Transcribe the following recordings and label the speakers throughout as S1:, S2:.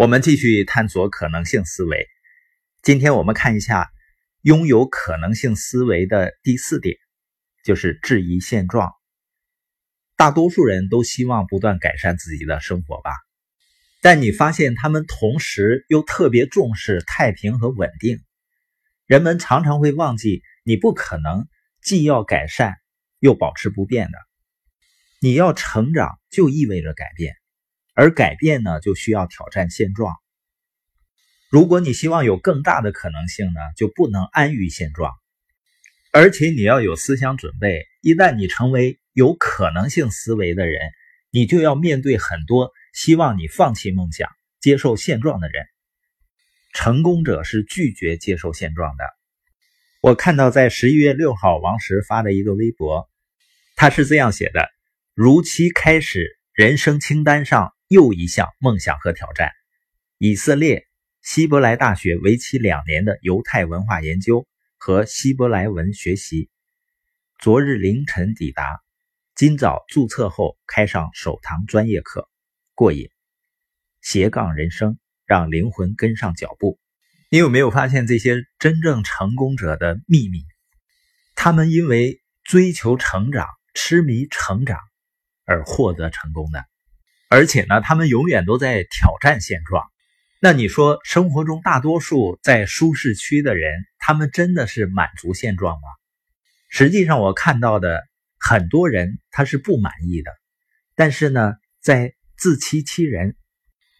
S1: 我们继续探索可能性思维。今天我们看一下拥有可能性思维的第四点，就是质疑现状。大多数人都希望不断改善自己的生活吧，但你发现他们同时又特别重视太平和稳定。人们常常会忘记，你不可能既要改善又保持不变的。你要成长，就意味着改变。而改变呢，就需要挑战现状。如果你希望有更大的可能性呢，就不能安于现状，而且你要有思想准备。一旦你成为有可能性思维的人，你就要面对很多希望你放弃梦想、接受现状的人。成功者是拒绝接受现状的。我看到在十一月六号，王石发的一个微博，他是这样写的：“如期开始人生清单上。”又一项梦想和挑战：以色列希伯来大学为期两年的犹太文化研究和希伯来文学习。昨日凌晨抵达，今早注册后开上首堂专业课，过瘾。斜杠人生，让灵魂跟上脚步。你有没有发现这些真正成功者的秘密？他们因为追求成长、痴迷成长而获得成功的。而且呢，他们永远都在挑战现状。那你说，生活中大多数在舒适区的人，他们真的是满足现状吗？实际上，我看到的很多人他是不满意的，但是呢，在自欺欺人。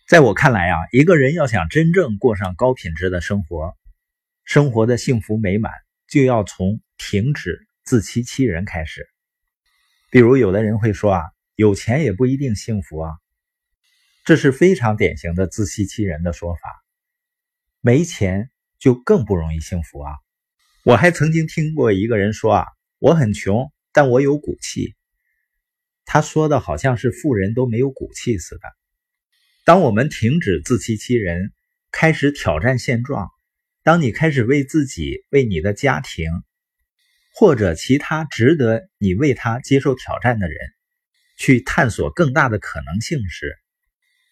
S1: 在我看来啊，一个人要想真正过上高品质的生活，生活的幸福美满，就要从停止自欺欺人开始。比如，有的人会说啊。有钱也不一定幸福啊，这是非常典型的自欺欺人的说法。没钱就更不容易幸福啊！我还曾经听过一个人说啊，我很穷，但我有骨气。他说的好像是富人都没有骨气似的。当我们停止自欺欺人，开始挑战现状，当你开始为自己、为你的家庭或者其他值得你为他接受挑战的人。去探索更大的可能性时，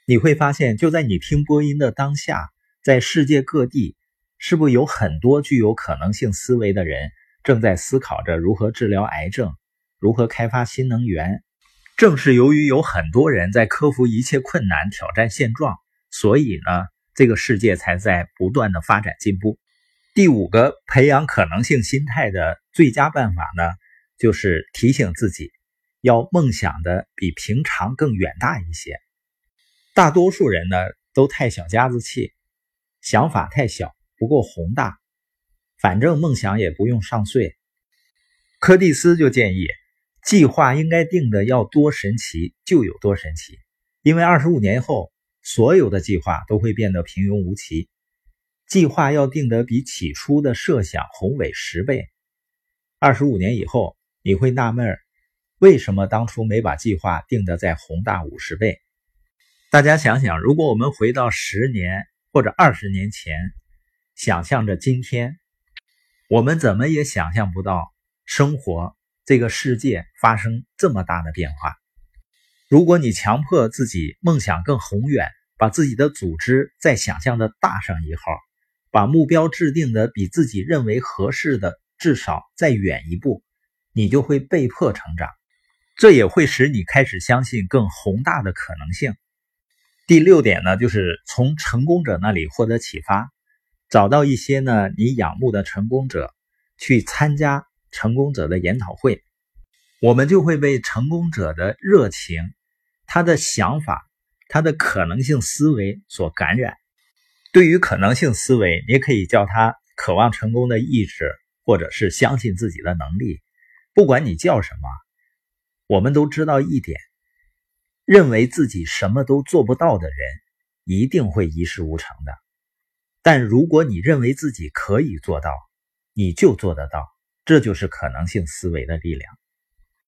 S1: 你会发现，就在你听播音的当下，在世界各地，是不是有很多具有可能性思维的人正在思考着如何治疗癌症，如何开发新能源？正是由于有很多人在克服一切困难、挑战现状，所以呢，这个世界才在不断的发展进步。第五个培养可能性心态的最佳办法呢，就是提醒自己。要梦想的比平常更远大一些。大多数人呢都太小家子气，想法太小，不够宏大。反正梦想也不用上税。柯蒂斯就建议，计划应该定的要多神奇就有多神奇，因为二十五年后，所有的计划都会变得平庸无奇。计划要定得比起初的设想宏伟十倍。二十五年以后，你会纳闷儿。为什么当初没把计划定得再宏大五十倍？大家想想，如果我们回到十年或者二十年前，想象着今天，我们怎么也想象不到生活这个世界发生这么大的变化。如果你强迫自己梦想更宏远，把自己的组织再想象的大上一号，把目标制定的比自己认为合适的至少再远一步，你就会被迫成长。这也会使你开始相信更宏大的可能性。第六点呢，就是从成功者那里获得启发，找到一些呢你仰慕的成功者，去参加成功者的研讨会，我们就会被成功者的热情、他的想法、他的可能性思维所感染。对于可能性思维，你可以叫他渴望成功的意志，或者是相信自己的能力，不管你叫什么。我们都知道一点：认为自己什么都做不到的人，一定会一事无成的。但如果你认为自己可以做到，你就做得到。这就是可能性思维的力量。